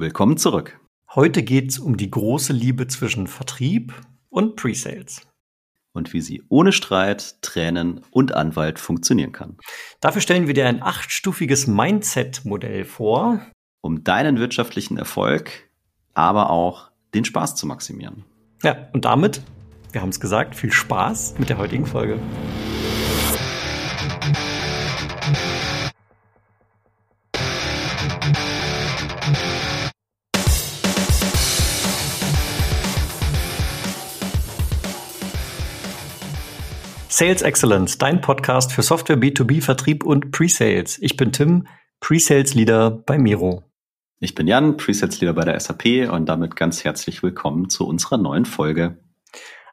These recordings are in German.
Willkommen zurück. Heute geht es um die große Liebe zwischen Vertrieb und Pre-Sales. Und wie sie ohne Streit, Tränen und Anwalt funktionieren kann. Dafür stellen wir dir ein achtstufiges Mindset-Modell vor. Um deinen wirtschaftlichen Erfolg, aber auch den Spaß zu maximieren. Ja, und damit, wir haben es gesagt, viel Spaß mit der heutigen Folge. Sales Excellence, dein Podcast für Software B2B Vertrieb und Pre-Sales. Ich bin Tim, Pre-Sales Leader bei Miro. Ich bin Jan, Pre-Sales Leader bei der SAP und damit ganz herzlich willkommen zu unserer neuen Folge.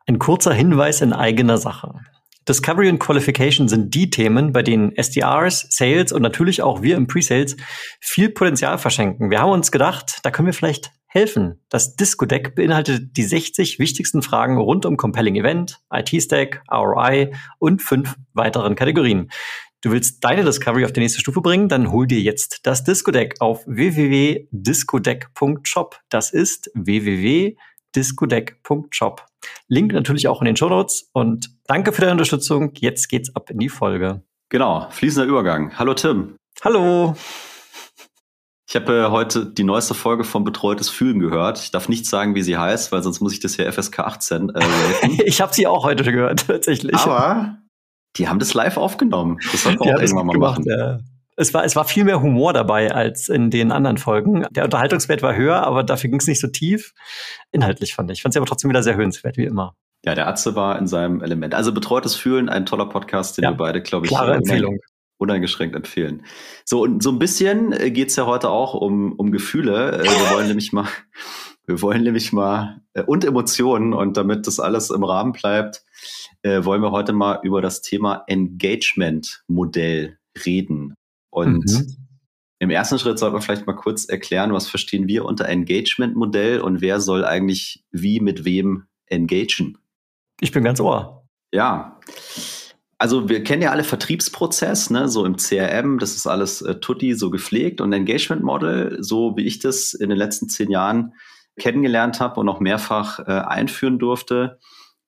Ein kurzer Hinweis in eigener Sache. Discovery und Qualification sind die Themen, bei denen SDRs, Sales und natürlich auch wir im Pre-Sales viel Potenzial verschenken. Wir haben uns gedacht, da können wir vielleicht helfen. Das Disco-Deck beinhaltet die 60 wichtigsten Fragen rund um Compelling Event, IT-Stack, ROI und fünf weiteren Kategorien. Du willst deine Discovery auf die nächste Stufe bringen? Dann hol dir jetzt das Disco-Deck auf www.discodeck.shop. Das ist www.discodeck.shop. Link natürlich auch in den Show Notes und danke für deine Unterstützung. Jetzt geht's ab in die Folge. Genau, fließender Übergang. Hallo Tim. Hallo. Ich habe äh, heute die neueste Folge von Betreutes Fühlen gehört. Ich darf nicht sagen, wie sie heißt, weil sonst muss ich das hier FSK 18 äh, ich habe sie auch heute gehört, tatsächlich. Aber die haben das live aufgenommen. Das sollten wir auch irgendwann mal gemacht, machen. Ja. Es war, es war viel mehr Humor dabei als in den anderen Folgen. Der Unterhaltungswert war höher, aber dafür ging es nicht so tief. Inhaltlich fand ich. Ich fand sie aber trotzdem wieder sehr hörenswert, wie immer. Ja, der Atze war in seinem Element. Also betreutes Fühlen, ein toller Podcast, den ja, wir beide, glaube ich, klare Empfehlung uneingeschränkt empfehlen. So, und so ein bisschen äh, geht's ja heute auch um, um Gefühle. Äh, wir wollen nämlich mal, wir wollen nämlich mal, äh, und Emotionen, und damit das alles im Rahmen bleibt, wollen wir heute mal über das Thema Engagement-Modell reden. Und mhm. im ersten Schritt sollten wir vielleicht mal kurz erklären, was verstehen wir unter Engagement-Modell und wer soll eigentlich wie mit wem engagen? Ich bin ganz ohr. Ja also wir kennen ja alle Vertriebsprozess, ne, so im CRM, das ist alles äh, tutti, so gepflegt und Engagement Model, so wie ich das in den letzten zehn Jahren kennengelernt habe und auch mehrfach äh, einführen durfte,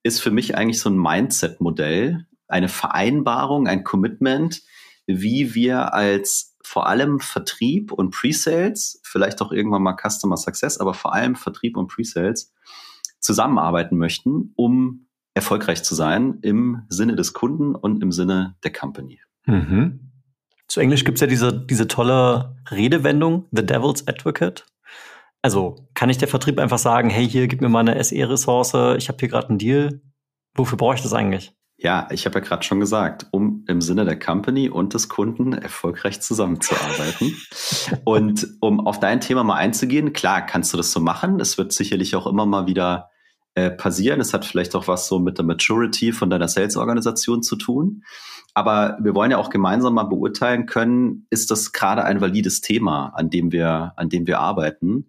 ist für mich eigentlich so ein Mindset-Modell, eine Vereinbarung, ein Commitment, wie wir als vor allem Vertrieb und Pre-Sales, vielleicht auch irgendwann mal Customer Success, aber vor allem Vertrieb und Pre-Sales zusammenarbeiten möchten, um erfolgreich zu sein im Sinne des Kunden und im Sinne der Company. Mhm. Zu Englisch gibt es ja diese, diese tolle Redewendung, The Devil's Advocate. Also kann ich der Vertrieb einfach sagen, hey, hier gib mir mal eine SE-Ressource, ich habe hier gerade einen Deal. Wofür brauche ich das eigentlich? Ja, ich habe ja gerade schon gesagt, um im Sinne der Company und des Kunden erfolgreich zusammenzuarbeiten. und um auf dein Thema mal einzugehen, klar kannst du das so machen. Es wird sicherlich auch immer mal wieder äh, passieren. Es hat vielleicht auch was so mit der Maturity von deiner Sales-Organisation zu tun. Aber wir wollen ja auch gemeinsam mal beurteilen können, ist das gerade ein valides Thema, an dem wir, an dem wir arbeiten?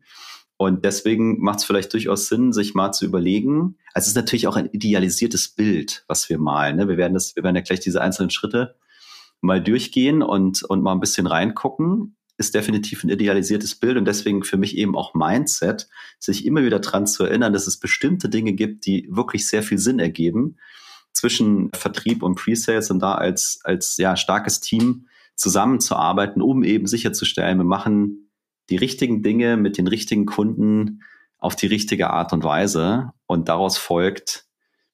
Und deswegen macht es vielleicht durchaus Sinn, sich mal zu überlegen. Also es ist natürlich auch ein idealisiertes Bild, was wir malen. Ne? Wir werden das, wir werden ja gleich diese einzelnen Schritte mal durchgehen und, und mal ein bisschen reingucken ist definitiv ein idealisiertes Bild und deswegen für mich eben auch Mindset, sich immer wieder dran zu erinnern, dass es bestimmte Dinge gibt, die wirklich sehr viel Sinn ergeben zwischen Vertrieb und Pre-Sales und da als, als ja, starkes Team zusammenzuarbeiten, um eben sicherzustellen, wir machen die richtigen Dinge mit den richtigen Kunden auf die richtige Art und Weise und daraus folgt,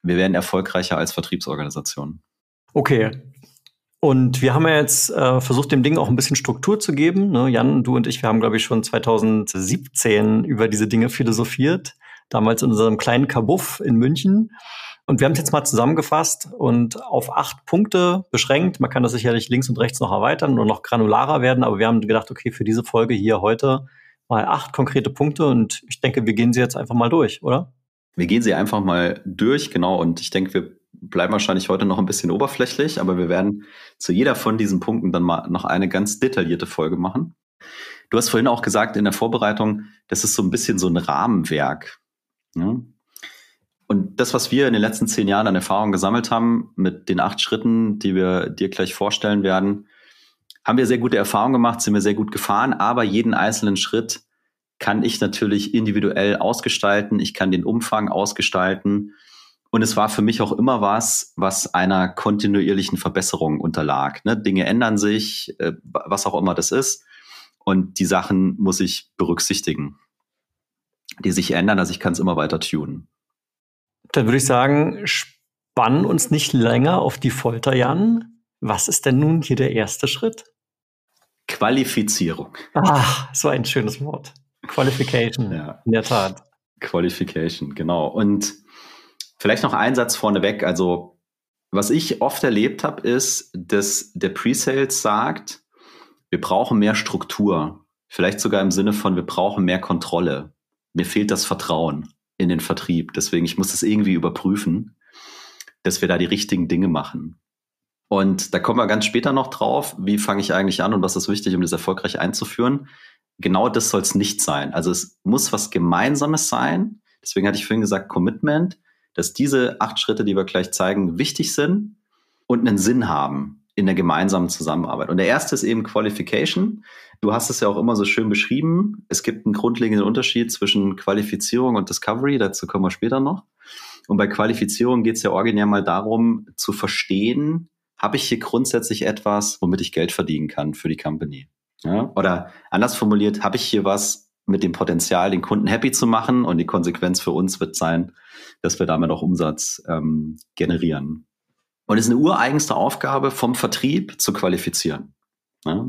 wir werden erfolgreicher als Vertriebsorganisation. Okay, und wir haben ja jetzt äh, versucht, dem Ding auch ein bisschen Struktur zu geben. Ne? Jan, du und ich, wir haben, glaube ich, schon 2017 über diese Dinge philosophiert. Damals in unserem kleinen Kabuff in München. Und wir haben es jetzt mal zusammengefasst und auf acht Punkte beschränkt. Man kann das sicherlich links und rechts noch erweitern und noch granularer werden, aber wir haben gedacht, okay, für diese Folge hier heute mal acht konkrete Punkte und ich denke, wir gehen sie jetzt einfach mal durch, oder? Wir gehen sie einfach mal durch, genau. Und ich denke, wir bleiben wahrscheinlich heute noch ein bisschen oberflächlich, aber wir werden zu jeder von diesen Punkten dann mal noch eine ganz detaillierte Folge machen. Du hast vorhin auch gesagt in der Vorbereitung, das ist so ein bisschen so ein Rahmenwerk. Ja? Und das, was wir in den letzten zehn Jahren an Erfahrung gesammelt haben, mit den acht Schritten, die wir dir gleich vorstellen werden, haben wir sehr gute Erfahrungen gemacht, sind wir sehr gut gefahren, aber jeden einzelnen Schritt kann ich natürlich individuell ausgestalten, ich kann den Umfang ausgestalten. Und es war für mich auch immer was, was einer kontinuierlichen Verbesserung unterlag. Ne? Dinge ändern sich, äh, was auch immer das ist. Und die Sachen muss ich berücksichtigen, die sich ändern. Also ich kann es immer weiter tunen. Dann würde ich sagen, spannen uns nicht länger auf die Folter, Jan. Was ist denn nun hier der erste Schritt? Qualifizierung. Ach, so ein schönes Wort. Qualification, ja. in der Tat. Qualification, genau. Und vielleicht noch ein Satz vorneweg. Also, was ich oft erlebt habe, ist, dass der Pre-Sales sagt, wir brauchen mehr Struktur. Vielleicht sogar im Sinne von, wir brauchen mehr Kontrolle. Mir fehlt das Vertrauen in den Vertrieb. Deswegen, ich muss das irgendwie überprüfen, dass wir da die richtigen Dinge machen. Und da kommen wir ganz später noch drauf, wie fange ich eigentlich an und was ist wichtig, um das erfolgreich einzuführen. Genau das soll es nicht sein. Also es muss was Gemeinsames sein. Deswegen hatte ich vorhin gesagt, Commitment, dass diese acht Schritte, die wir gleich zeigen, wichtig sind und einen Sinn haben in der gemeinsamen Zusammenarbeit. Und der erste ist eben Qualification. Du hast es ja auch immer so schön beschrieben. Es gibt einen grundlegenden Unterschied zwischen Qualifizierung und Discovery. Dazu kommen wir später noch. Und bei Qualifizierung geht es ja originär mal darum, zu verstehen, habe ich hier grundsätzlich etwas, womit ich Geld verdienen kann für die Company? Ja? Oder anders formuliert, habe ich hier was mit dem Potenzial, den Kunden happy zu machen und die Konsequenz für uns wird sein, dass wir damit auch Umsatz ähm, generieren. Und es ist eine ureigenste Aufgabe vom Vertrieb zu qualifizieren. Ja?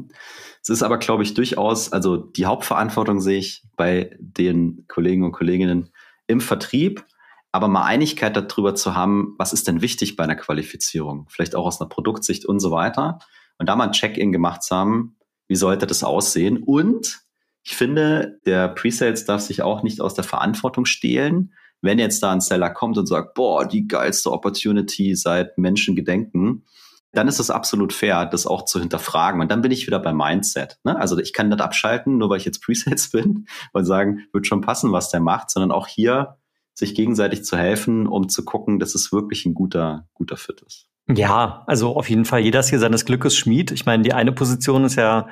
Es ist aber, glaube ich, durchaus, also die Hauptverantwortung sehe ich bei den Kollegen und Kolleginnen im Vertrieb, aber mal Einigkeit darüber zu haben, was ist denn wichtig bei einer Qualifizierung, vielleicht auch aus einer Produktsicht und so weiter. Und da mal ein Check-in gemacht zu haben, wie sollte das aussehen? Und ich finde, der Presales darf sich auch nicht aus der Verantwortung stehlen, wenn jetzt da ein Seller kommt und sagt, boah, die geilste Opportunity seit Menschen gedenken, dann ist es absolut fair, das auch zu hinterfragen. Und dann bin ich wieder beim Mindset. Ne? Also ich kann nicht abschalten, nur weil ich jetzt Presales bin und sagen, wird schon passen, was der macht, sondern auch hier sich gegenseitig zu helfen, um zu gucken, dass es wirklich ein guter, guter Fit ist. Ja, also auf jeden Fall jeder ist hier seines Glückes Schmied. Ich meine, die eine Position ist ja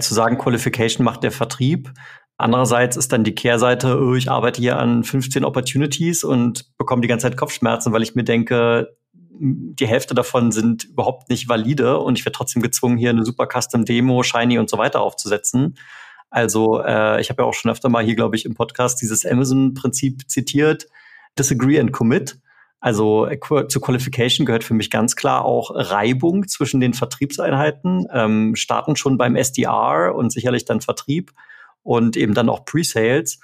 zu sagen, Qualification macht der Vertrieb. Andererseits ist dann die Kehrseite, oh, ich arbeite hier an 15 Opportunities und bekomme die ganze Zeit Kopfschmerzen, weil ich mir denke, die Hälfte davon sind überhaupt nicht valide und ich werde trotzdem gezwungen, hier eine super Custom Demo, Shiny und so weiter aufzusetzen. Also äh, ich habe ja auch schon öfter mal hier, glaube ich, im Podcast dieses Amazon-Prinzip zitiert, Disagree and Commit. Also zur Qualification gehört für mich ganz klar auch Reibung zwischen den Vertriebseinheiten, ähm, starten schon beim SDR und sicherlich dann Vertrieb und eben dann auch Pre-Sales,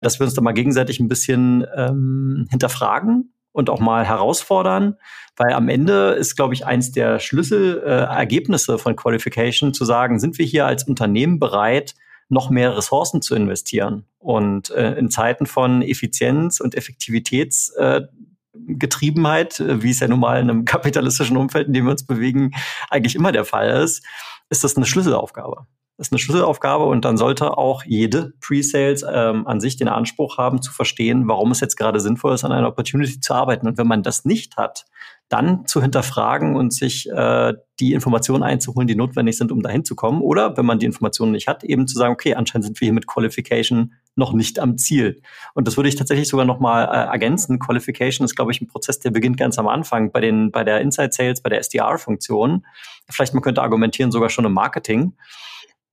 dass wir uns da mal gegenseitig ein bisschen ähm, hinterfragen und auch mal herausfordern, weil am Ende ist, glaube ich, eins der Schlüsselergebnisse äh, von Qualification zu sagen, sind wir hier als Unternehmen bereit, noch mehr Ressourcen zu investieren. Und äh, in Zeiten von Effizienz und Effektivitätsgetriebenheit, äh, wie es ja nun mal in einem kapitalistischen Umfeld, in dem wir uns bewegen, eigentlich immer der Fall ist, ist das eine Schlüsselaufgabe. Das ist eine Schlüsselaufgabe und dann sollte auch jede Pre-Sales ähm, an sich den Anspruch haben, zu verstehen, warum es jetzt gerade sinnvoll ist, an einer Opportunity zu arbeiten. Und wenn man das nicht hat, dann zu hinterfragen und sich äh, die Informationen einzuholen, die notwendig sind, um dahin zu kommen. Oder wenn man die Informationen nicht hat, eben zu sagen, okay, anscheinend sind wir hier mit Qualification noch nicht am Ziel. Und das würde ich tatsächlich sogar nochmal äh, ergänzen. Qualification ist, glaube ich, ein Prozess, der beginnt ganz am Anfang bei den, bei der Inside Sales, bei der SDR-Funktion. Vielleicht man könnte argumentieren, sogar schon im Marketing.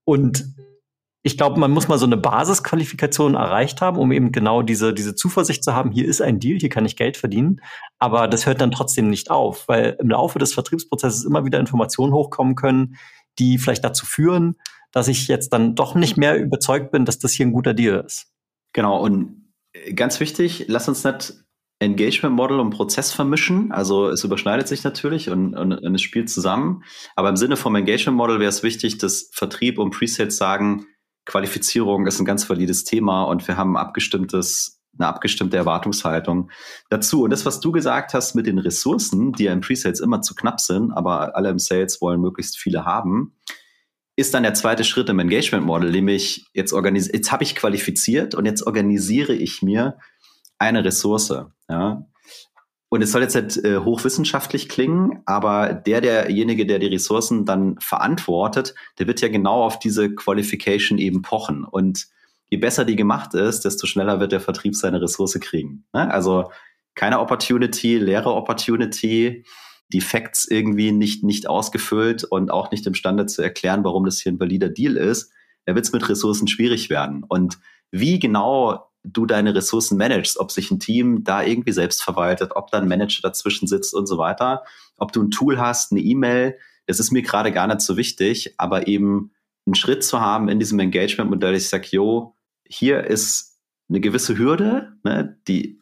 Und ich glaube, man muss mal so eine Basisqualifikation erreicht haben, um eben genau diese, diese Zuversicht zu haben, hier ist ein Deal, hier kann ich Geld verdienen. Aber das hört dann trotzdem nicht auf, weil im Laufe des Vertriebsprozesses immer wieder Informationen hochkommen können, die vielleicht dazu führen, dass ich jetzt dann doch nicht mehr überzeugt bin, dass das hier ein guter Deal ist. Genau, und ganz wichtig, lass uns nicht Engagement Model und Prozess vermischen. Also es überschneidet sich natürlich und, und, und es spielt zusammen. Aber im Sinne vom Engagement Model wäre es wichtig, dass Vertrieb und Presales sagen, Qualifizierung ist ein ganz valides Thema und wir haben abgestimmtes, eine abgestimmte Erwartungshaltung dazu. Und das, was du gesagt hast mit den Ressourcen, die ja im Presales immer zu knapp sind, aber alle im Sales wollen möglichst viele haben, ist dann der zweite Schritt im Engagement Model, nämlich jetzt organisiert, jetzt habe ich qualifiziert und jetzt organisiere ich mir eine Ressource. Ja. Und es soll jetzt nicht äh, hochwissenschaftlich klingen, aber der, derjenige, der die Ressourcen dann verantwortet, der wird ja genau auf diese Qualification eben pochen. Und je besser die gemacht ist, desto schneller wird der Vertrieb seine Ressource kriegen. Ne? Also keine Opportunity, leere Opportunity, die Facts irgendwie nicht, nicht ausgefüllt und auch nicht imstande zu erklären, warum das hier ein valider Deal ist, da wird es mit Ressourcen schwierig werden. Und wie genau du deine Ressourcen managst, ob sich ein Team da irgendwie selbst verwaltet, ob da ein Manager dazwischen sitzt und so weiter, ob du ein Tool hast, eine E-Mail, das ist mir gerade gar nicht so wichtig, aber eben einen Schritt zu haben in diesem Engagement-Modell, ich sage, jo, hier ist eine gewisse Hürde, ne, die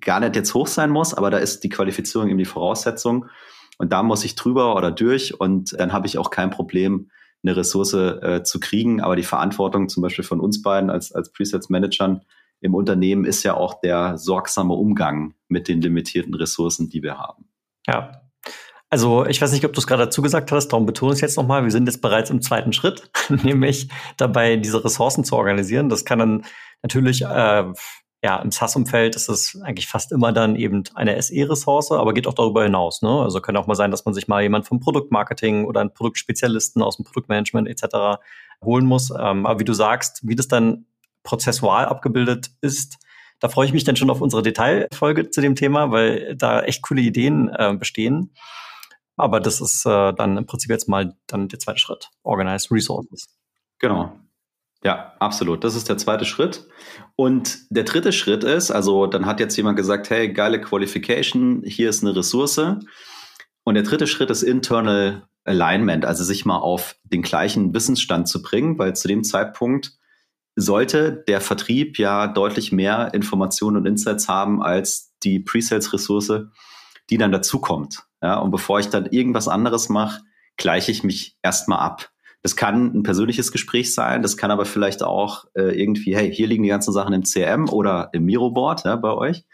gar nicht jetzt hoch sein muss, aber da ist die Qualifizierung eben die Voraussetzung. Und da muss ich drüber oder durch und dann habe ich auch kein Problem, eine Ressource äh, zu kriegen. Aber die Verantwortung zum Beispiel von uns beiden als, als Presets-Managern im Unternehmen ist ja auch der sorgsame Umgang mit den limitierten Ressourcen, die wir haben. Ja. Also ich weiß nicht, ob du es gerade dazu gesagt hast, darum betone ich es jetzt nochmal. Wir sind jetzt bereits im zweiten Schritt, nämlich dabei, diese Ressourcen zu organisieren. Das kann dann natürlich äh, ja, im SaaS-Umfeld ist es eigentlich fast immer dann eben eine SE-Ressource, aber geht auch darüber hinaus. Ne? Also kann auch mal sein, dass man sich mal jemand vom Produktmarketing oder einen Produktspezialisten aus dem Produktmanagement etc. holen muss. Ähm, aber wie du sagst, wie das dann prozessual abgebildet ist, da freue ich mich dann schon auf unsere Detailfolge zu dem Thema, weil da echt coole Ideen äh, bestehen. Aber das ist äh, dann im Prinzip jetzt mal dann der zweite Schritt. Organize Resources. Genau. Ja, absolut. Das ist der zweite Schritt. Und der dritte Schritt ist, also dann hat jetzt jemand gesagt, hey, geile Qualification, hier ist eine Ressource. Und der dritte Schritt ist Internal Alignment, also sich mal auf den gleichen Wissensstand zu bringen, weil zu dem Zeitpunkt sollte der Vertrieb ja deutlich mehr Informationen und Insights haben als die Pre-Sales-Ressource, die dann dazukommt. Ja, und bevor ich dann irgendwas anderes mache, gleiche ich mich erstmal ab. Das kann ein persönliches Gespräch sein, das kann aber vielleicht auch äh, irgendwie, hey, hier liegen die ganzen Sachen im CRM oder im Miro-Board ja, bei euch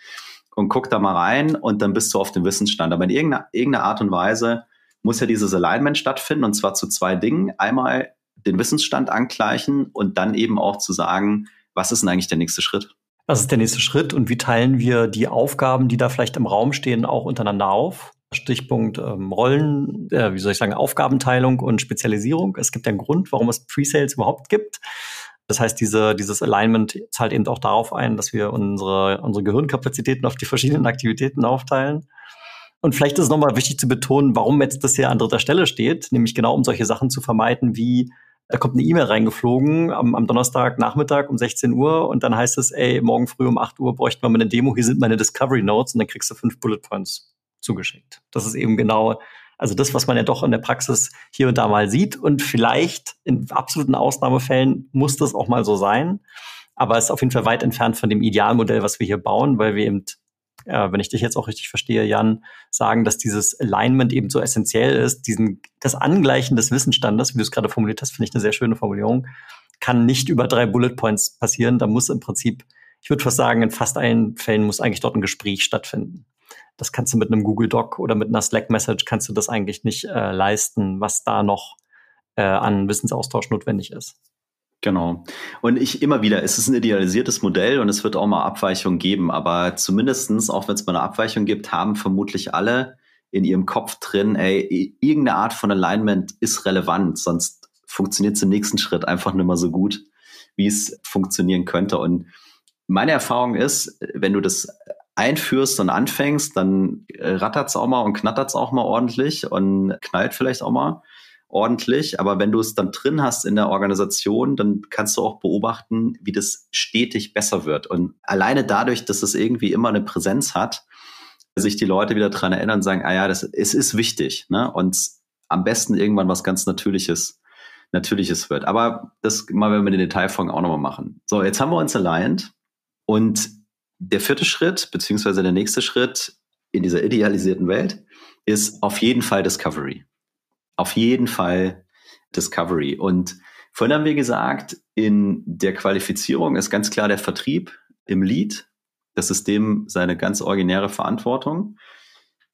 und guck da mal rein und dann bist du auf dem Wissensstand. Aber in irgendeiner, irgendeiner Art und Weise muss ja dieses Alignment stattfinden und zwar zu zwei Dingen. Einmal den Wissensstand angleichen und dann eben auch zu sagen, was ist denn eigentlich der nächste Schritt? Was ist der nächste Schritt und wie teilen wir die Aufgaben, die da vielleicht im Raum stehen, auch untereinander auf? Stichpunkt ähm, Rollen, äh, wie soll ich sagen, Aufgabenteilung und Spezialisierung. Es gibt einen Grund, warum es Pre-Sales überhaupt gibt. Das heißt, diese, dieses Alignment zahlt eben auch darauf ein, dass wir unsere, unsere Gehirnkapazitäten auf die verschiedenen Aktivitäten aufteilen. Und vielleicht ist es nochmal wichtig zu betonen, warum jetzt das hier an dritter Stelle steht, nämlich genau um solche Sachen zu vermeiden, wie da kommt eine E-Mail reingeflogen am, am Donnerstag Nachmittag um 16 Uhr und dann heißt es, ey, morgen früh um 8 Uhr bräuchten wir mal eine Demo, hier sind meine Discovery Notes und dann kriegst du fünf Bullet Points zugeschickt. Das ist eben genau, also das, was man ja doch in der Praxis hier und da mal sieht. Und vielleicht in absoluten Ausnahmefällen muss das auch mal so sein. Aber es ist auf jeden Fall weit entfernt von dem Idealmodell, was wir hier bauen, weil wir eben, äh, wenn ich dich jetzt auch richtig verstehe, Jan, sagen, dass dieses Alignment eben so essentiell ist. Diesen, das Angleichen des Wissensstandes, wie du es gerade formuliert hast, finde ich eine sehr schöne Formulierung, kann nicht über drei Bullet Points passieren. Da muss im Prinzip, ich würde fast sagen, in fast allen Fällen muss eigentlich dort ein Gespräch stattfinden. Das kannst du mit einem Google Doc oder mit einer Slack Message kannst du das eigentlich nicht äh, leisten, was da noch äh, an Wissensaustausch notwendig ist. Genau. Und ich immer wieder, es ist ein idealisiertes Modell und es wird auch mal Abweichungen geben, aber zumindestens, auch wenn es mal eine Abweichung gibt, haben vermutlich alle in ihrem Kopf drin, ey, irgendeine Art von Alignment ist relevant, sonst funktioniert es im nächsten Schritt einfach nicht mehr so gut, wie es funktionieren könnte. Und meine Erfahrung ist, wenn du das einführst und anfängst, dann äh, rattert's auch mal und knattert's auch mal ordentlich und knallt vielleicht auch mal ordentlich. Aber wenn du es dann drin hast in der Organisation, dann kannst du auch beobachten, wie das stetig besser wird. Und alleine dadurch, dass es irgendwie immer eine Präsenz hat, sich die Leute wieder dran erinnern und sagen, ah ja, das, es ist wichtig. Ne? Und am besten irgendwann was ganz Natürliches, Natürliches wird. Aber das mal, wenn wir den Detailfolgen auch nochmal machen. So, jetzt haben wir uns aligned und der vierte Schritt, beziehungsweise der nächste Schritt in dieser idealisierten Welt, ist auf jeden Fall Discovery. Auf jeden Fall Discovery. Und vorhin haben wir gesagt, in der Qualifizierung ist ganz klar der Vertrieb im Lead. Das ist dem seine ganz originäre Verantwortung.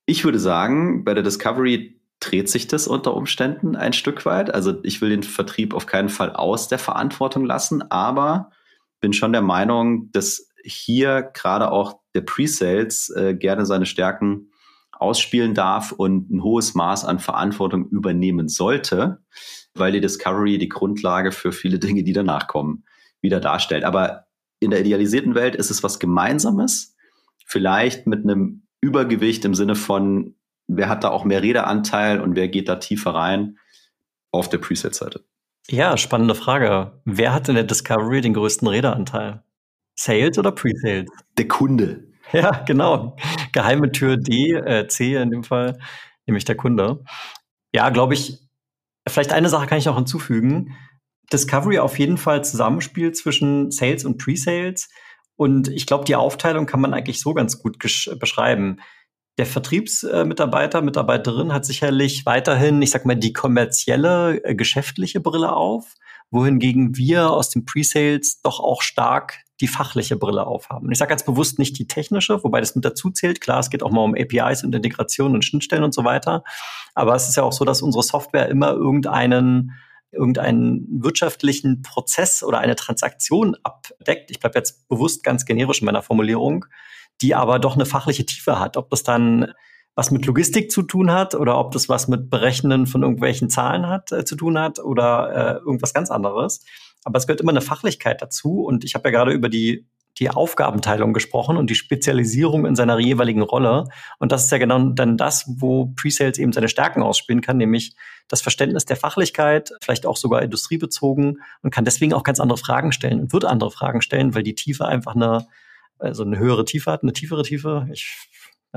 Ich würde sagen, bei der Discovery dreht sich das unter Umständen ein Stück weit. Also ich will den Vertrieb auf keinen Fall aus der Verantwortung lassen, aber bin schon der Meinung, dass hier gerade auch der Pre-Sales äh, gerne seine Stärken ausspielen darf und ein hohes Maß an Verantwortung übernehmen sollte, weil die Discovery die Grundlage für viele Dinge, die danach kommen, wieder darstellt. Aber in der idealisierten Welt ist es was Gemeinsames, vielleicht mit einem Übergewicht im Sinne von, wer hat da auch mehr Redeanteil und wer geht da tiefer rein auf der Preset-Seite. Ja, spannende Frage. Wer hat in der Discovery den größten Redeanteil? Sales oder Pre-Sales? Der Kunde. Ja, genau. Geheime Tür D, äh, C in dem Fall, nämlich der Kunde. Ja, glaube ich, vielleicht eine Sache kann ich noch hinzufügen. Discovery auf jeden Fall Zusammenspiel zwischen Sales und Pre-Sales. Und ich glaube, die Aufteilung kann man eigentlich so ganz gut beschreiben. Der Vertriebsmitarbeiter, Mitarbeiterin hat sicherlich weiterhin, ich sag mal, die kommerzielle, äh, geschäftliche Brille auf, wohingegen wir aus dem Pre-Sales doch auch stark die fachliche Brille aufhaben. Und ich sage ganz bewusst nicht die technische, wobei das mit dazu zählt. Klar, es geht auch mal um APIs und Integration und Schnittstellen und so weiter. Aber es ist ja auch so, dass unsere Software immer irgendeinen irgendeinen wirtschaftlichen Prozess oder eine Transaktion abdeckt. Ich bleibe jetzt bewusst ganz generisch in meiner Formulierung, die aber doch eine fachliche Tiefe hat. Ob das dann was mit Logistik zu tun hat oder ob das was mit Berechnen von irgendwelchen Zahlen hat äh, zu tun hat oder äh, irgendwas ganz anderes. Aber es gehört immer eine Fachlichkeit dazu. Und ich habe ja gerade über die, die Aufgabenteilung gesprochen und die Spezialisierung in seiner jeweiligen Rolle. Und das ist ja genau dann das, wo Presales eben seine Stärken ausspielen kann, nämlich das Verständnis der Fachlichkeit, vielleicht auch sogar industriebezogen und kann deswegen auch ganz andere Fragen stellen und wird andere Fragen stellen, weil die Tiefe einfach eine, also eine höhere Tiefe hat, eine tiefere Tiefe. Ich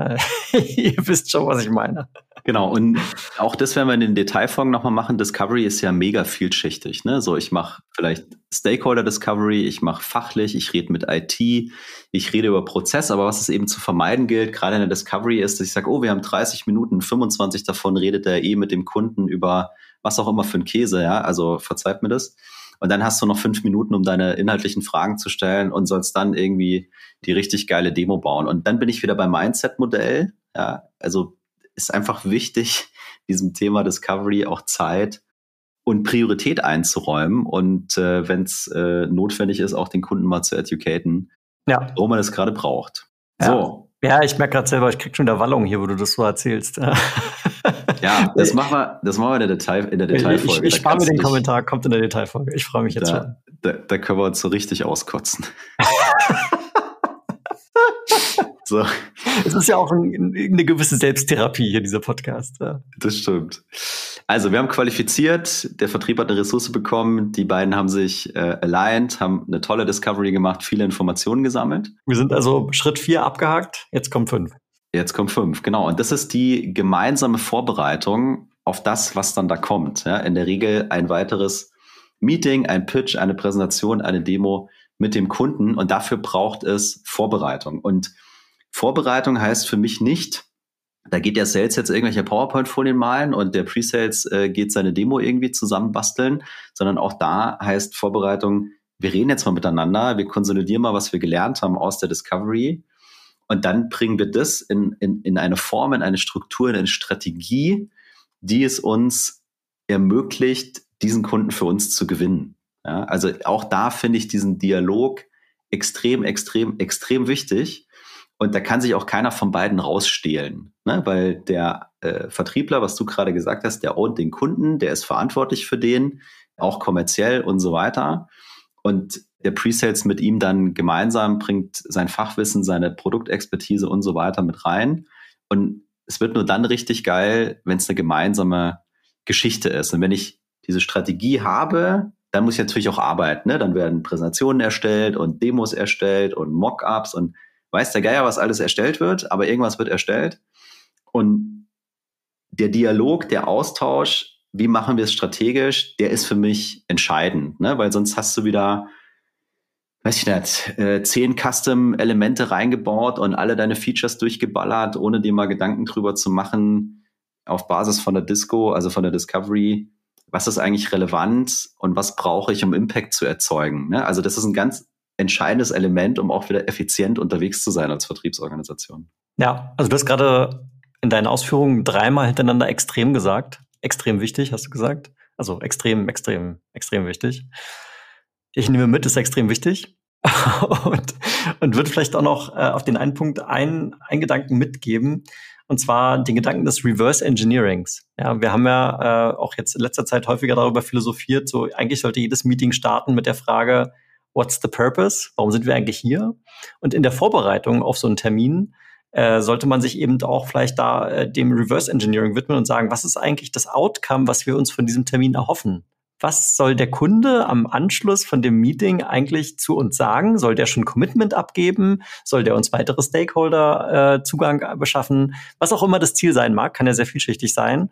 ihr wisst schon, was ich meine. Genau, und auch das werden wir in den Detailfolgen nochmal machen. Discovery ist ja mega vielschichtig. Ne? So, ich mache vielleicht Stakeholder Discovery, ich mache fachlich, ich rede mit IT, ich rede über Prozess, aber was es eben zu vermeiden gilt, gerade in der Discovery, ist, dass ich sage, oh, wir haben 30 Minuten, 25 davon redet er eh mit dem Kunden über was auch immer für ein Käse, ja, also verzeiht mir das. Und dann hast du noch fünf Minuten, um deine inhaltlichen Fragen zu stellen und sollst dann irgendwie die richtig geile Demo bauen. Und dann bin ich wieder beim Mindset-Modell. Ja, also ist einfach wichtig, diesem Thema Discovery auch Zeit und Priorität einzuräumen und äh, wenn es äh, notwendig ist, auch den Kunden mal zu educaten, ja. warum man das gerade braucht. Ja. So. Ja, ich merke gerade selber, ich krieg schon der Wallung hier, wo du das so erzählst. ja, das machen wir, das machen wir in der, Detail, in der Detailfolge. Ich, ich, spare mir den Kommentar, kommt in der Detailfolge. Ich freue mich jetzt da, schon. Da, da können wir uns so richtig auskotzen. So. Es ist ja auch ein, eine gewisse Selbsttherapie hier, dieser Podcast. Ja. Das stimmt. Also, wir haben qualifiziert, der Vertrieb hat eine Ressource bekommen, die beiden haben sich äh, aligned, haben eine tolle Discovery gemacht, viele Informationen gesammelt. Wir sind also Schritt vier abgehakt, jetzt kommt fünf. Jetzt kommt fünf, genau. Und das ist die gemeinsame Vorbereitung auf das, was dann da kommt. Ja, in der Regel ein weiteres Meeting, ein Pitch, eine Präsentation, eine Demo mit dem Kunden. Und dafür braucht es Vorbereitung. Und Vorbereitung heißt für mich nicht, da geht der Sales jetzt irgendwelche PowerPoint-Folien malen und der Pre-Sales äh, geht seine Demo irgendwie zusammenbasteln, sondern auch da heißt Vorbereitung, wir reden jetzt mal miteinander, wir konsolidieren mal, was wir gelernt haben aus der Discovery und dann bringen wir das in, in, in eine Form, in eine Struktur, in eine Strategie, die es uns ermöglicht, diesen Kunden für uns zu gewinnen. Ja, also auch da finde ich diesen Dialog extrem, extrem, extrem wichtig. Und da kann sich auch keiner von beiden rausstehlen, ne? weil der äh, Vertriebler, was du gerade gesagt hast, der ownt den Kunden, der ist verantwortlich für den, auch kommerziell und so weiter. Und der Presales mit ihm dann gemeinsam bringt sein Fachwissen, seine Produktexpertise und so weiter mit rein. Und es wird nur dann richtig geil, wenn es eine gemeinsame Geschichte ist. Und wenn ich diese Strategie habe, dann muss ich natürlich auch arbeiten. Ne? Dann werden Präsentationen erstellt und Demos erstellt und Mockups und weiß der Geier, was alles erstellt wird, aber irgendwas wird erstellt. Und der Dialog, der Austausch, wie machen wir es strategisch, der ist für mich entscheidend, ne? weil sonst hast du wieder, weiß ich nicht, äh, zehn Custom-Elemente reingebaut und alle deine Features durchgeballert, ohne dir mal Gedanken drüber zu machen, auf Basis von der Disco, also von der Discovery, was ist eigentlich relevant und was brauche ich, um Impact zu erzeugen. Ne? Also das ist ein ganz entscheidendes Element, um auch wieder effizient unterwegs zu sein als Vertriebsorganisation. Ja, also du hast gerade in deinen Ausführungen dreimal hintereinander extrem gesagt. Extrem wichtig, hast du gesagt. Also extrem, extrem, extrem wichtig. Ich nehme mit, ist extrem wichtig. und, und würde vielleicht auch noch äh, auf den einen Punkt einen, einen Gedanken mitgeben, und zwar den Gedanken des Reverse Engineerings. Ja, wir haben ja äh, auch jetzt in letzter Zeit häufiger darüber philosophiert, so eigentlich sollte jedes Meeting starten mit der Frage, what's the purpose? Warum sind wir eigentlich hier? Und in der Vorbereitung auf so einen Termin äh, sollte man sich eben auch vielleicht da äh, dem Reverse Engineering widmen und sagen, was ist eigentlich das Outcome, was wir uns von diesem Termin erhoffen? Was soll der Kunde am Anschluss von dem Meeting eigentlich zu uns sagen? Soll der schon Commitment abgeben? Soll der uns weitere Stakeholder äh, Zugang beschaffen? Was auch immer das Ziel sein mag, kann ja sehr vielschichtig sein.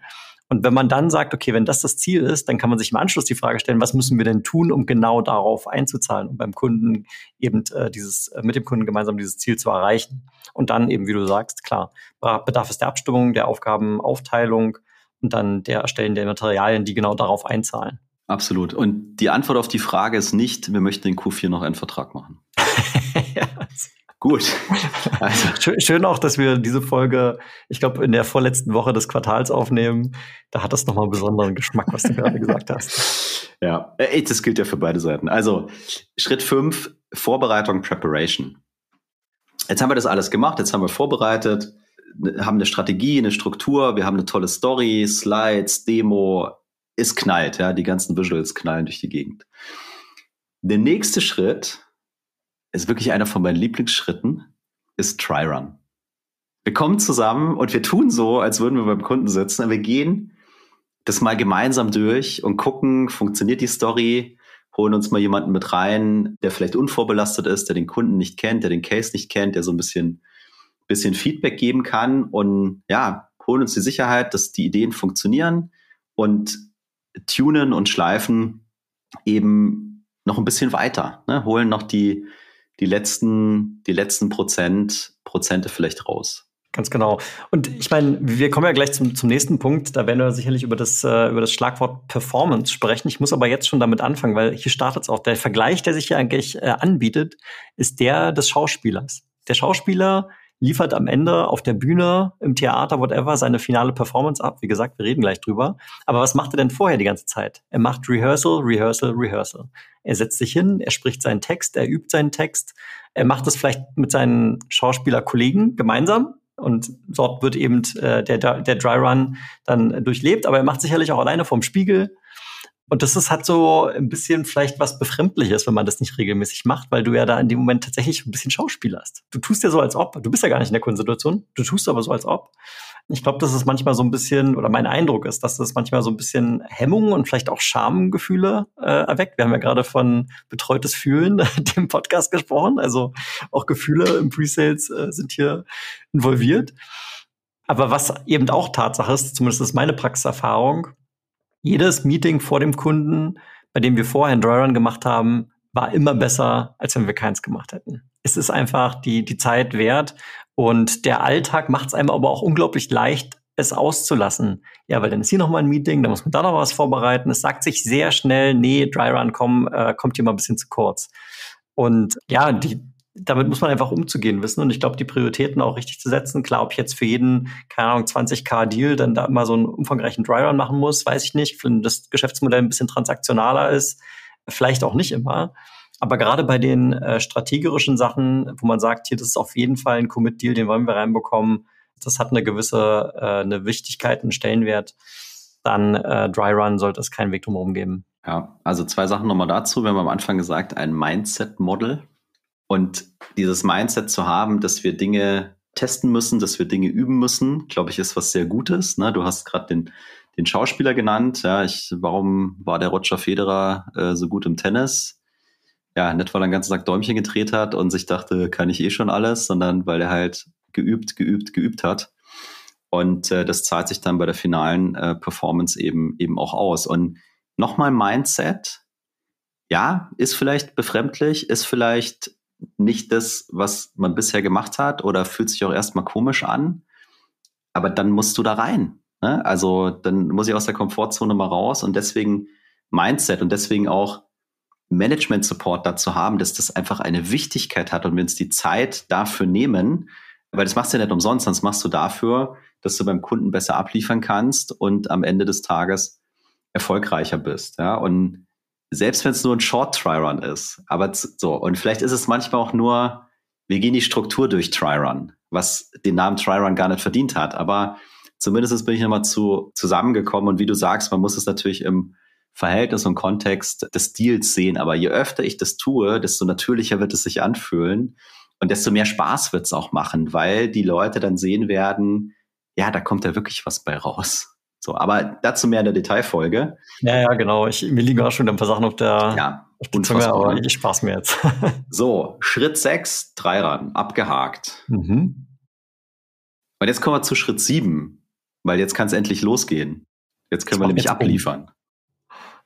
Und wenn man dann sagt, okay, wenn das das Ziel ist, dann kann man sich im Anschluss die Frage stellen, was müssen wir denn tun, um genau darauf einzuzahlen, um beim Kunden eben äh, dieses, äh, mit dem Kunden gemeinsam dieses Ziel zu erreichen. Und dann eben, wie du sagst, klar, bedarf es der Abstimmung, der Aufgabenaufteilung und dann der Erstellen der Materialien, die genau darauf einzahlen. Absolut. Und die Antwort auf die Frage ist nicht, wir möchten in Q4 noch einen Vertrag machen. Gut. Also. Schön auch, dass wir diese Folge, ich glaube, in der vorletzten Woche des Quartals aufnehmen. Da hat das nochmal besonderen Geschmack, was du gerade gesagt hast. Ja, das gilt ja für beide Seiten. Also Schritt fünf Vorbereitung, Preparation. Jetzt haben wir das alles gemacht, jetzt haben wir vorbereitet, haben eine Strategie, eine Struktur, wir haben eine tolle Story, Slides, Demo, es knallt, ja, die ganzen Visuals knallen durch die Gegend. Der nächste Schritt ist wirklich einer von meinen Lieblingsschritten, ist Try Run. Wir kommen zusammen und wir tun so, als würden wir beim Kunden sitzen, aber wir gehen das mal gemeinsam durch und gucken, funktioniert die Story, holen uns mal jemanden mit rein, der vielleicht unvorbelastet ist, der den Kunden nicht kennt, der den Case nicht kennt, der so ein bisschen, bisschen Feedback geben kann und ja, holen uns die Sicherheit, dass die Ideen funktionieren und tunen und schleifen eben noch ein bisschen weiter, ne? holen noch die, die letzten, die letzten Prozent, Prozente vielleicht raus. Ganz genau. Und ich meine, wir kommen ja gleich zum, zum nächsten Punkt. Da werden wir sicherlich über das, äh, über das Schlagwort Performance sprechen. Ich muss aber jetzt schon damit anfangen, weil hier startet es auch. Der Vergleich, der sich hier eigentlich äh, anbietet, ist der des Schauspielers. Der Schauspieler liefert am Ende auf der Bühne, im Theater, whatever, seine finale Performance ab. Wie gesagt, wir reden gleich drüber. Aber was macht er denn vorher die ganze Zeit? Er macht Rehearsal, Rehearsal, Rehearsal. Er setzt sich hin, er spricht seinen Text, er übt seinen Text. Er macht es vielleicht mit seinen Schauspielerkollegen gemeinsam. Und dort wird eben äh, der, der Dry Run dann durchlebt. Aber er macht sicherlich auch alleine vorm Spiegel und das ist halt so ein bisschen vielleicht was Befremdliches, wenn man das nicht regelmäßig macht, weil du ja da in dem Moment tatsächlich ein bisschen Schauspiel hast. Du tust ja so, als ob. Du bist ja gar nicht in der Kundensituation. Du tust aber so, als ob. Ich glaube, dass es manchmal so ein bisschen, oder mein Eindruck ist, dass das manchmal so ein bisschen Hemmungen und vielleicht auch Schamgefühle äh, erweckt. Wir haben ja gerade von betreutes Fühlen, dem Podcast gesprochen. Also auch Gefühle im Presales äh, sind hier involviert. Aber was eben auch Tatsache ist, zumindest ist meine Praxiserfahrung, jedes Meeting vor dem Kunden, bei dem wir vorher einen Dry Run gemacht haben, war immer besser, als wenn wir keins gemacht hätten. Es ist einfach die, die Zeit wert und der Alltag macht es einem aber auch unglaublich leicht, es auszulassen. Ja, weil dann ist hier noch mal ein Meeting, da muss man da noch was vorbereiten. Es sagt sich sehr schnell, nee, Dry Run, komm, äh, kommt hier mal ein bisschen zu kurz. Und ja, die, damit muss man einfach umzugehen wissen. Und ich glaube, die Prioritäten auch richtig zu setzen. Klar, ob ich jetzt für jeden, keine Ahnung, 20k Deal dann da immer so einen umfangreichen Dry-Run machen muss, weiß ich nicht. Wenn das Geschäftsmodell ein bisschen transaktionaler ist, vielleicht auch nicht immer. Aber gerade bei den äh, strategischen Sachen, wo man sagt, hier, das ist auf jeden Fall ein Commit-Deal, den wollen wir reinbekommen, das hat eine gewisse äh, eine Wichtigkeit, einen Stellenwert, dann äh, Dry Run sollte es keinen Weg drumherum geben. Ja, also zwei Sachen nochmal dazu. Wir haben am Anfang gesagt, ein Mindset-Model. Und dieses Mindset zu haben, dass wir Dinge testen müssen, dass wir Dinge üben müssen, glaube ich, ist was sehr Gutes. Ne? Du hast gerade den, den Schauspieler genannt. Ja, ich, warum war der Roger Federer äh, so gut im Tennis? Ja, nicht weil er den ganzen Tag Däumchen gedreht hat und sich dachte, kann ich eh schon alles, sondern weil er halt geübt, geübt, geübt hat. Und äh, das zahlt sich dann bei der finalen äh, Performance eben eben auch aus. Und nochmal Mindset, ja, ist vielleicht befremdlich, ist vielleicht nicht das, was man bisher gemacht hat oder fühlt sich auch erstmal komisch an. Aber dann musst du da rein. Ne? Also dann muss ich aus der Komfortzone mal raus und deswegen Mindset und deswegen auch Management-Support dazu haben, dass das einfach eine Wichtigkeit hat und wir uns die Zeit dafür nehmen, weil das machst du ja nicht umsonst, sonst machst du dafür, dass du beim Kunden besser abliefern kannst und am Ende des Tages erfolgreicher bist. Ja? Und selbst wenn es nur ein Short Try Run ist, aber so, und vielleicht ist es manchmal auch nur, wir gehen die Struktur durch Try Run, was den Namen Try Run gar nicht verdient hat, aber zumindest bin ich nochmal zu zusammengekommen und wie du sagst, man muss es natürlich im Verhältnis und Kontext des Deals sehen. Aber je öfter ich das tue, desto natürlicher wird es sich anfühlen und desto mehr Spaß wird es auch machen, weil die Leute dann sehen werden, ja, da kommt ja wirklich was bei raus. So, aber dazu mehr in der Detailfolge. Ja, ja, genau. Ich, mir liegen auch schon ein paar Sachen auf der, ja, auf der Zunge, aber ich spaß mir jetzt. so, Schritt 6, Dreirad, abgehakt. Mhm. Und jetzt kommen wir zu Schritt 7, weil jetzt kann es endlich losgehen. Jetzt können wir nämlich abliefern. Bumm.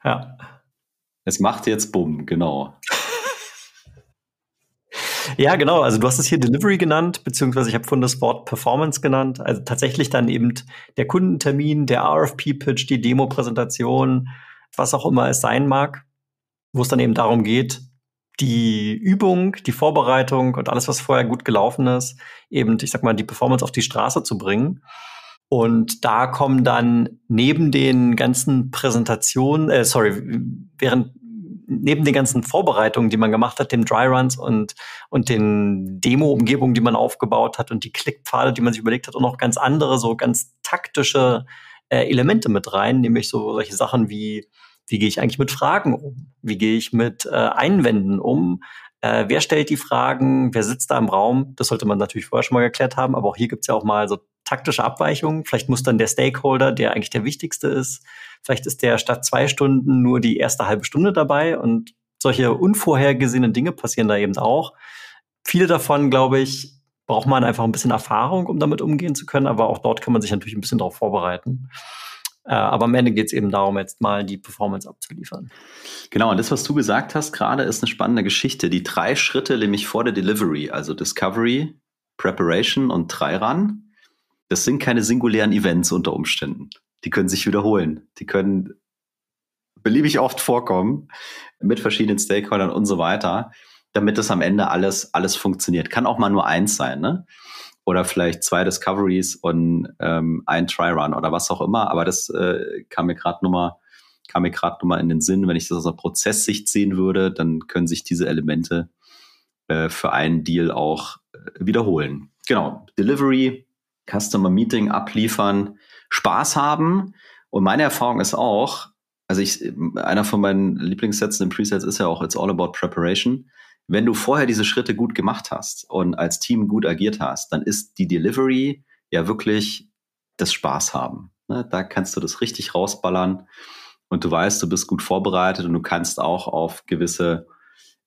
Ja. Es macht jetzt Bumm, genau. Ja, genau. Also du hast es hier Delivery genannt, beziehungsweise ich habe von das Wort Performance genannt. Also tatsächlich dann eben der Kundentermin, der RFP-Pitch, die Demo-Präsentation, was auch immer es sein mag, wo es dann eben darum geht, die Übung, die Vorbereitung und alles, was vorher gut gelaufen ist, eben, ich sag mal, die Performance auf die Straße zu bringen. Und da kommen dann neben den ganzen Präsentationen, äh, sorry, während neben den ganzen Vorbereitungen, die man gemacht hat, den Dryruns und, und den Demo-Umgebungen, die man aufgebaut hat und die Klickpfade, die man sich überlegt hat, und noch ganz andere, so ganz taktische äh, Elemente mit rein, nämlich so solche Sachen wie, wie gehe ich eigentlich mit Fragen um? Wie gehe ich mit äh, Einwänden um? Äh, wer stellt die Fragen? Wer sitzt da im Raum? Das sollte man natürlich vorher schon mal geklärt haben, aber auch hier gibt's ja auch mal so taktische Abweichungen. Vielleicht muss dann der Stakeholder, der eigentlich der wichtigste ist, vielleicht ist der statt zwei Stunden nur die erste halbe Stunde dabei und solche unvorhergesehenen Dinge passieren da eben auch. Viele davon, glaube ich, braucht man einfach ein bisschen Erfahrung, um damit umgehen zu können, aber auch dort kann man sich natürlich ein bisschen darauf vorbereiten. Äh, aber am Ende geht es eben darum, jetzt mal die Performance abzuliefern. Genau, und das, was du gesagt hast gerade, ist eine spannende Geschichte. Die drei Schritte, nämlich vor der Delivery, also Discovery, Preparation und Try-Run, das sind keine singulären Events unter Umständen. Die können sich wiederholen. Die können beliebig oft vorkommen mit verschiedenen Stakeholdern und so weiter, damit das am Ende alles, alles funktioniert. Kann auch mal nur eins sein, ne? Oder vielleicht zwei Discoveries und ähm, ein Try-Run oder was auch immer. Aber das äh, kam mir gerade nochmal kam mir gerade nochmal in den Sinn, wenn ich das aus einer Prozesssicht sehen würde, dann können sich diese Elemente äh, für einen Deal auch äh, wiederholen. Genau, Delivery, Customer Meeting abliefern, Spaß haben. Und meine Erfahrung ist auch, also ich, einer von meinen Lieblingssätzen im Presets ist ja auch, it's all about preparation. Wenn du vorher diese Schritte gut gemacht hast und als Team gut agiert hast, dann ist die Delivery ja wirklich das Spaß haben. Ne? Da kannst du das richtig rausballern und du weißt, du bist gut vorbereitet und du kannst auch auf gewisse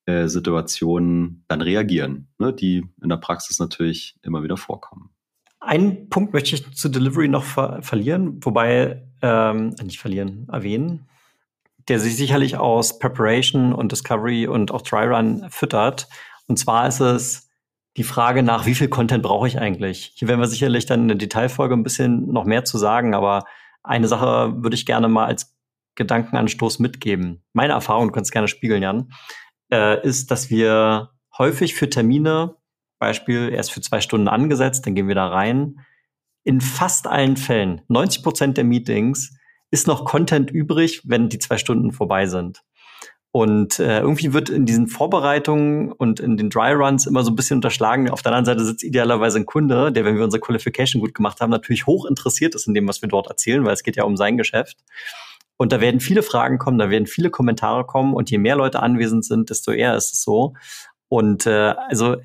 äh, Situationen dann reagieren, ne? die in der Praxis natürlich immer wieder vorkommen. Einen Punkt möchte ich zu Delivery noch ver verlieren, wobei, ähm, nicht verlieren, erwähnen, der sich sicherlich aus Preparation und Discovery und auch Dry Run füttert. Und zwar ist es die Frage nach, wie viel Content brauche ich eigentlich? Hier werden wir sicherlich dann in der Detailfolge ein bisschen noch mehr zu sagen, aber eine Sache würde ich gerne mal als Gedankenanstoß mitgeben. Meine Erfahrung, du kannst gerne spiegeln, Jan, äh, ist, dass wir häufig für Termine Beispiel, er ist für zwei Stunden angesetzt, dann gehen wir da rein. In fast allen Fällen, 90 Prozent der Meetings, ist noch Content übrig, wenn die zwei Stunden vorbei sind. Und äh, irgendwie wird in diesen Vorbereitungen und in den Dry Runs immer so ein bisschen unterschlagen. Auf der anderen Seite sitzt idealerweise ein Kunde, der, wenn wir unsere Qualification gut gemacht haben, natürlich hoch interessiert ist in dem, was wir dort erzählen, weil es geht ja um sein Geschäft. Und da werden viele Fragen kommen, da werden viele Kommentare kommen und je mehr Leute anwesend sind, desto eher ist es so. Und äh, also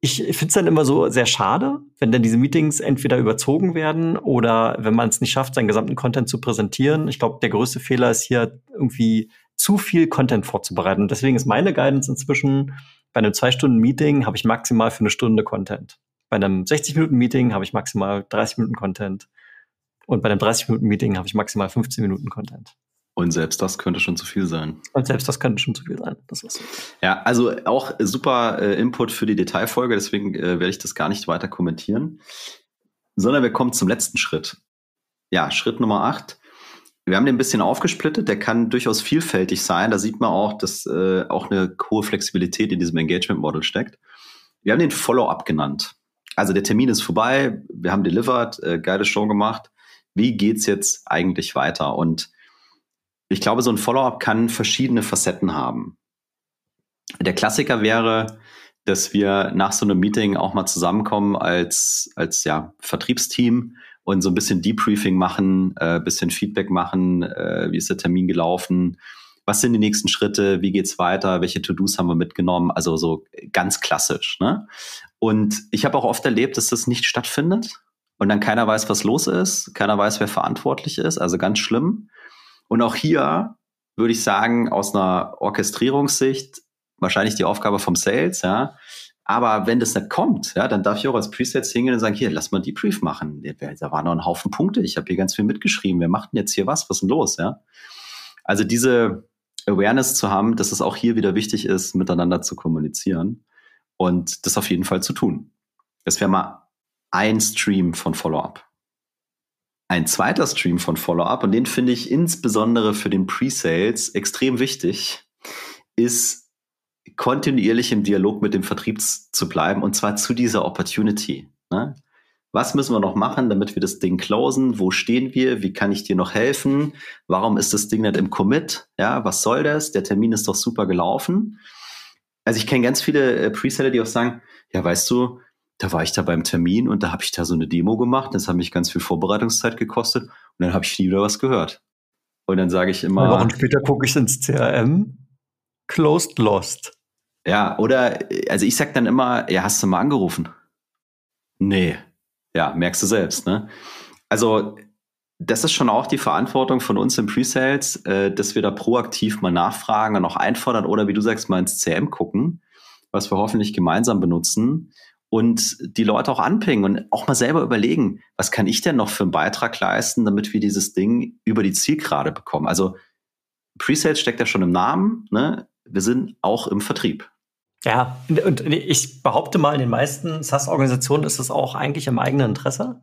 ich finde es dann immer so sehr schade, wenn dann diese Meetings entweder überzogen werden oder wenn man es nicht schafft, seinen gesamten Content zu präsentieren. Ich glaube, der größte Fehler ist hier irgendwie zu viel Content vorzubereiten. Deswegen ist meine Guidance inzwischen, bei einem zwei Stunden Meeting habe ich maximal für eine Stunde Content. Bei einem 60 Minuten Meeting habe ich maximal 30 Minuten Content. Und bei einem 30 Minuten Meeting habe ich maximal 15 Minuten Content. Und selbst das könnte schon zu viel sein. Und selbst das könnte schon zu viel sein. Das ist so. Ja, also auch super äh, Input für die Detailfolge, deswegen äh, werde ich das gar nicht weiter kommentieren. Sondern wir kommen zum letzten Schritt. Ja, Schritt Nummer acht. Wir haben den ein bisschen aufgesplittet, der kann durchaus vielfältig sein. Da sieht man auch, dass äh, auch eine hohe Flexibilität in diesem Engagement Model steckt. Wir haben den Follow-up genannt. Also der Termin ist vorbei, wir haben delivered, äh, geile Show gemacht. Wie geht's jetzt eigentlich weiter? Und ich glaube, so ein Follow-up kann verschiedene Facetten haben. Der Klassiker wäre, dass wir nach so einem Meeting auch mal zusammenkommen als, als ja, Vertriebsteam und so ein bisschen Debriefing machen, äh, bisschen Feedback machen, äh, wie ist der Termin gelaufen, was sind die nächsten Schritte, wie geht's weiter, welche To-Dos haben wir mitgenommen, also so ganz klassisch. Ne? Und ich habe auch oft erlebt, dass das nicht stattfindet und dann keiner weiß, was los ist, keiner weiß, wer verantwortlich ist, also ganz schlimm. Und auch hier würde ich sagen, aus einer Orchestrierungssicht wahrscheinlich die Aufgabe vom Sales, ja. Aber wenn das nicht kommt, ja, dann darf ich auch als Presets hingehen und sagen, hier, lass mal Debrief machen. Da waren noch ein Haufen Punkte. Ich habe hier ganz viel mitgeschrieben. Wir machten jetzt hier was. Was ist denn los, ja? Also diese Awareness zu haben, dass es auch hier wieder wichtig ist, miteinander zu kommunizieren und das auf jeden Fall zu tun. Das wäre mal ein Stream von Follow-up. Ein zweiter Stream von Follow-up, und den finde ich insbesondere für den Pre-Sales extrem wichtig, ist kontinuierlich im Dialog mit dem Vertrieb zu bleiben und zwar zu dieser Opportunity. Ne? Was müssen wir noch machen, damit wir das Ding closen? Wo stehen wir? Wie kann ich dir noch helfen? Warum ist das Ding nicht im Commit? Ja, was soll das? Der Termin ist doch super gelaufen. Also ich kenne ganz viele äh, Preseller, die auch sagen, ja, weißt du, da war ich da beim Termin und da habe ich da so eine Demo gemacht. Das hat mich ganz viel Vorbereitungszeit gekostet und dann habe ich nie wieder was gehört. Und dann sage ich immer. Wochen später gucke ich ins CRM. Closed Lost. Ja, oder, also ich sag dann immer, ja, hast du mal angerufen? Nee. Ja, merkst du selbst, ne? Also, das ist schon auch die Verantwortung von uns im Pre-Sales, äh, dass wir da proaktiv mal nachfragen und auch einfordern oder wie du sagst, mal ins CM gucken, was wir hoffentlich gemeinsam benutzen und die Leute auch anpingen und auch mal selber überlegen, was kann ich denn noch für einen Beitrag leisten, damit wir dieses Ding über die Zielgerade bekommen. Also Pre-Sales steckt ja schon im Namen, ne? wir sind auch im Vertrieb. Ja, und ich behaupte mal, in den meisten SaaS-Organisationen ist es auch eigentlich im eigenen Interesse,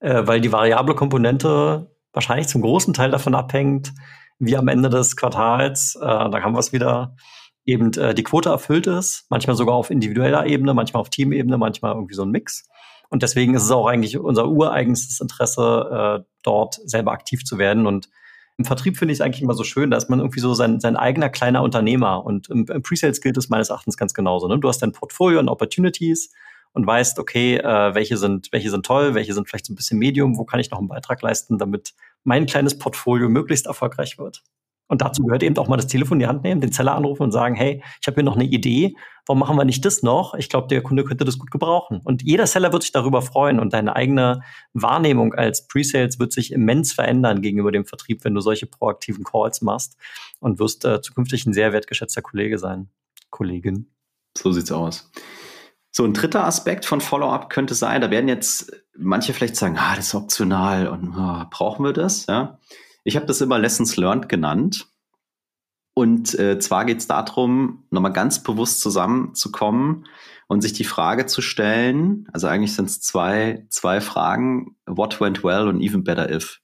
äh, weil die variable Komponente wahrscheinlich zum großen Teil davon abhängt, wie am Ende des Quartals, äh, da haben wir es wieder, eben äh, die Quote erfüllt ist, manchmal sogar auf individueller Ebene, manchmal auf Teamebene, manchmal irgendwie so ein Mix. Und deswegen ist es auch eigentlich unser ureigenstes Interesse, äh, dort selber aktiv zu werden. Und im Vertrieb finde ich es eigentlich immer so schön, da ist man irgendwie so sein, sein eigener kleiner Unternehmer. Und im, im Pre-Sales gilt es meines Erachtens ganz genauso. Ne? Du hast dein Portfolio und Opportunities und weißt, okay, äh, welche sind, welche sind toll, welche sind vielleicht so ein bisschen Medium, wo kann ich noch einen Beitrag leisten, damit mein kleines Portfolio möglichst erfolgreich wird. Und dazu gehört eben auch mal das Telefon in die Hand nehmen, den Seller anrufen und sagen, hey, ich habe hier noch eine Idee, warum machen wir nicht das noch? Ich glaube, der Kunde könnte das gut gebrauchen. Und jeder Seller wird sich darüber freuen und deine eigene Wahrnehmung als Pre-Sales wird sich immens verändern gegenüber dem Vertrieb, wenn du solche proaktiven Calls machst und wirst äh, zukünftig ein sehr wertgeschätzter Kollege sein. Kollegin. So sieht's aus. So, ein dritter Aspekt von Follow-up könnte sein, da werden jetzt manche vielleicht sagen, ah, das ist optional und oh, brauchen wir das? Ja. Ich habe das immer Lessons Learned genannt. Und äh, zwar geht es darum, nochmal ganz bewusst zusammenzukommen und sich die Frage zu stellen, also eigentlich sind es zwei, zwei Fragen, what went well und even better if.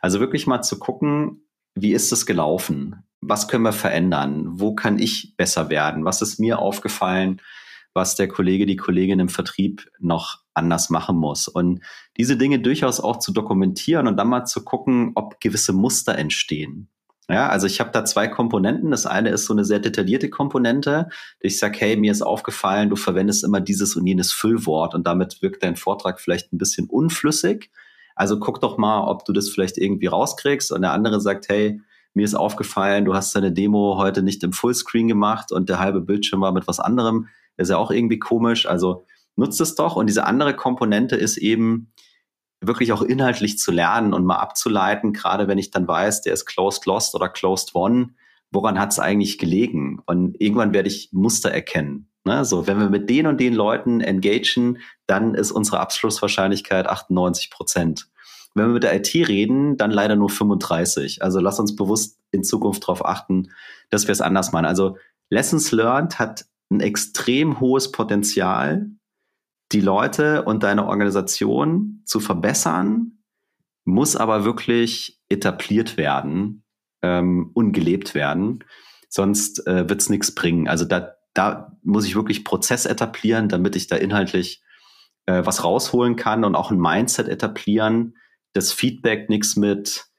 Also wirklich mal zu gucken, wie ist es gelaufen? Was können wir verändern? Wo kann ich besser werden? Was ist mir aufgefallen, was der Kollege, die Kollegin im Vertrieb noch anders machen muss. Und diese Dinge durchaus auch zu dokumentieren und dann mal zu gucken, ob gewisse Muster entstehen. Ja, also ich habe da zwei Komponenten. Das eine ist so eine sehr detaillierte Komponente. Ich sage, hey, mir ist aufgefallen, du verwendest immer dieses und jenes Füllwort und damit wirkt dein Vortrag vielleicht ein bisschen unflüssig. Also guck doch mal, ob du das vielleicht irgendwie rauskriegst. Und der andere sagt, hey, mir ist aufgefallen, du hast deine Demo heute nicht im Fullscreen gemacht und der halbe Bildschirm war mit was anderem. Das ist ja auch irgendwie komisch. Also nutzt es doch. Und diese andere Komponente ist eben wirklich auch inhaltlich zu lernen und mal abzuleiten, gerade wenn ich dann weiß, der ist closed lost oder closed won, woran hat es eigentlich gelegen? Und irgendwann werde ich Muster erkennen. Ne? So, wenn wir mit den und den Leuten engagen, dann ist unsere Abschlusswahrscheinlichkeit 98 Prozent. Wenn wir mit der IT reden, dann leider nur 35. Also lass uns bewusst in Zukunft darauf achten, dass wir es anders machen. Also Lessons Learned hat ein extrem hohes Potenzial, die Leute und deine Organisation zu verbessern, muss aber wirklich etabliert werden ähm, und gelebt werden. Sonst äh, wird es nichts bringen. Also da, da muss ich wirklich Prozess etablieren, damit ich da inhaltlich äh, was rausholen kann und auch ein Mindset etablieren, das Feedback nichts mit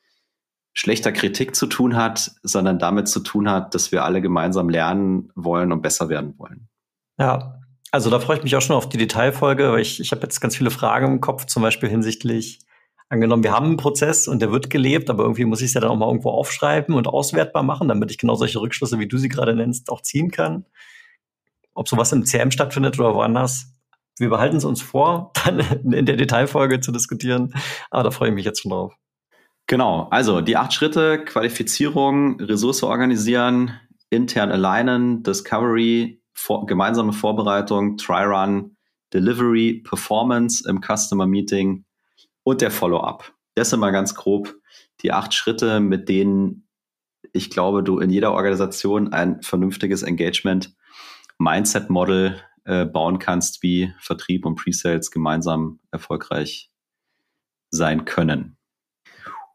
schlechter Kritik zu tun hat, sondern damit zu tun hat, dass wir alle gemeinsam lernen wollen und besser werden wollen. Ja, also da freue ich mich auch schon auf die Detailfolge, weil ich, ich habe jetzt ganz viele Fragen im Kopf, zum Beispiel hinsichtlich Angenommen, wir haben einen Prozess und der wird gelebt, aber irgendwie muss ich es ja dann auch mal irgendwo aufschreiben und auswertbar machen, damit ich genau solche Rückschlüsse, wie du sie gerade nennst, auch ziehen kann. Ob sowas im CM stattfindet oder woanders, wir behalten es uns vor, dann in der Detailfolge zu diskutieren. Aber da freue ich mich jetzt schon drauf. Genau, also die acht Schritte, Qualifizierung, Ressource organisieren, intern alignen, Discovery, vor, gemeinsame Vorbereitung, Try-Run, Delivery, Performance im Customer Meeting und der Follow-up. Das sind mal ganz grob die acht Schritte, mit denen ich glaube, du in jeder Organisation ein vernünftiges Engagement Mindset Model äh, bauen kannst, wie Vertrieb und Pre-Sales gemeinsam erfolgreich sein können.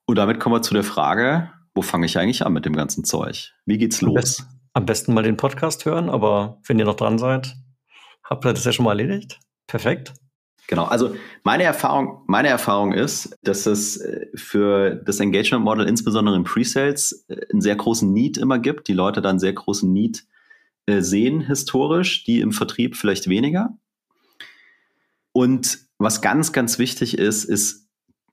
Und damit kommen wir zu der Frage, wo fange ich eigentlich an mit dem ganzen Zeug? Wie geht's los? Am besten, am besten mal den Podcast hören, aber wenn ihr noch dran seid, habt ihr das ja schon mal erledigt. Perfekt. Genau, also meine Erfahrung, meine Erfahrung ist, dass es äh, für das Engagement Model insbesondere im Pre-Sales äh, einen sehr großen Need immer gibt. Die Leute dann sehr großen Need äh, sehen historisch, die im Vertrieb vielleicht weniger. Und was ganz, ganz wichtig ist, ist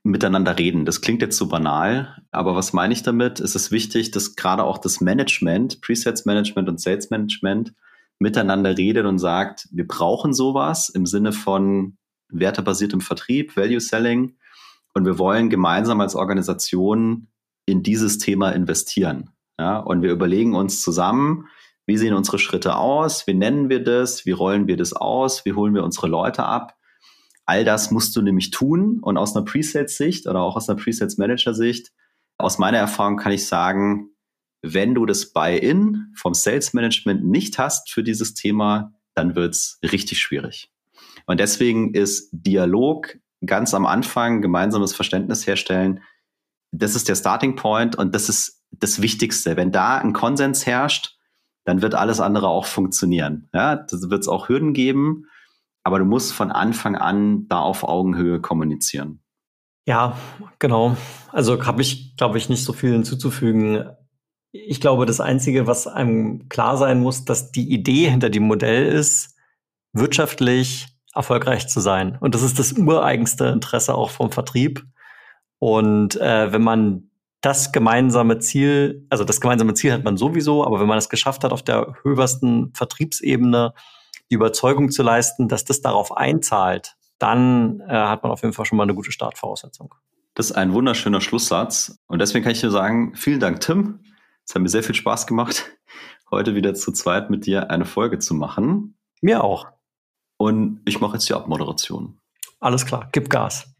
miteinander reden. Das klingt jetzt so banal, aber was meine ich damit? Es ist wichtig, dass gerade auch das Management, Presets Management und Sales Management miteinander redet und sagt, wir brauchen sowas im Sinne von wertebasiertem Vertrieb, Value Selling. Und wir wollen gemeinsam als Organisation in dieses Thema investieren. Ja, und wir überlegen uns zusammen, wie sehen unsere Schritte aus, wie nennen wir das, wie rollen wir das aus, wie holen wir unsere Leute ab. All das musst du nämlich tun. Und aus einer Presets-Sicht oder auch aus einer Presets-Manager-Sicht, aus meiner Erfahrung kann ich sagen, wenn du das Buy-in vom Sales Management nicht hast für dieses Thema, dann wird's richtig schwierig. Und deswegen ist Dialog ganz am Anfang, gemeinsames Verständnis herstellen, das ist der Starting Point und das ist das Wichtigste. Wenn da ein Konsens herrscht, dann wird alles andere auch funktionieren. Ja, das wird es auch Hürden geben, aber du musst von Anfang an da auf Augenhöhe kommunizieren. Ja, genau. Also habe ich, glaube ich, nicht so viel hinzuzufügen. Ich glaube, das Einzige, was einem klar sein muss, dass die Idee hinter dem Modell ist, wirtschaftlich erfolgreich zu sein. Und das ist das ureigenste Interesse auch vom Vertrieb. Und äh, wenn man das gemeinsame Ziel, also das gemeinsame Ziel hat man sowieso, aber wenn man es geschafft hat, auf der höchsten Vertriebsebene die Überzeugung zu leisten, dass das darauf einzahlt, dann äh, hat man auf jeden Fall schon mal eine gute Startvoraussetzung. Das ist ein wunderschöner Schlusssatz. Und deswegen kann ich nur sagen, vielen Dank, Tim. Es hat mir sehr viel Spaß gemacht, heute wieder zu zweit mit dir eine Folge zu machen. Mir auch. Und ich mache jetzt die Abmoderation. Alles klar, gib Gas.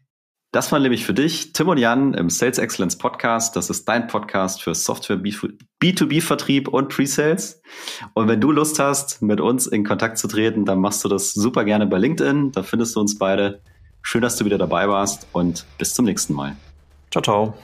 Das war nämlich für dich Tim und Jan im Sales Excellence Podcast. Das ist dein Podcast für Software B2B-Vertrieb und Pre-Sales. Und wenn du Lust hast, mit uns in Kontakt zu treten, dann machst du das super gerne bei LinkedIn. Da findest du uns beide. Schön, dass du wieder dabei warst und bis zum nächsten Mal. Ciao, ciao.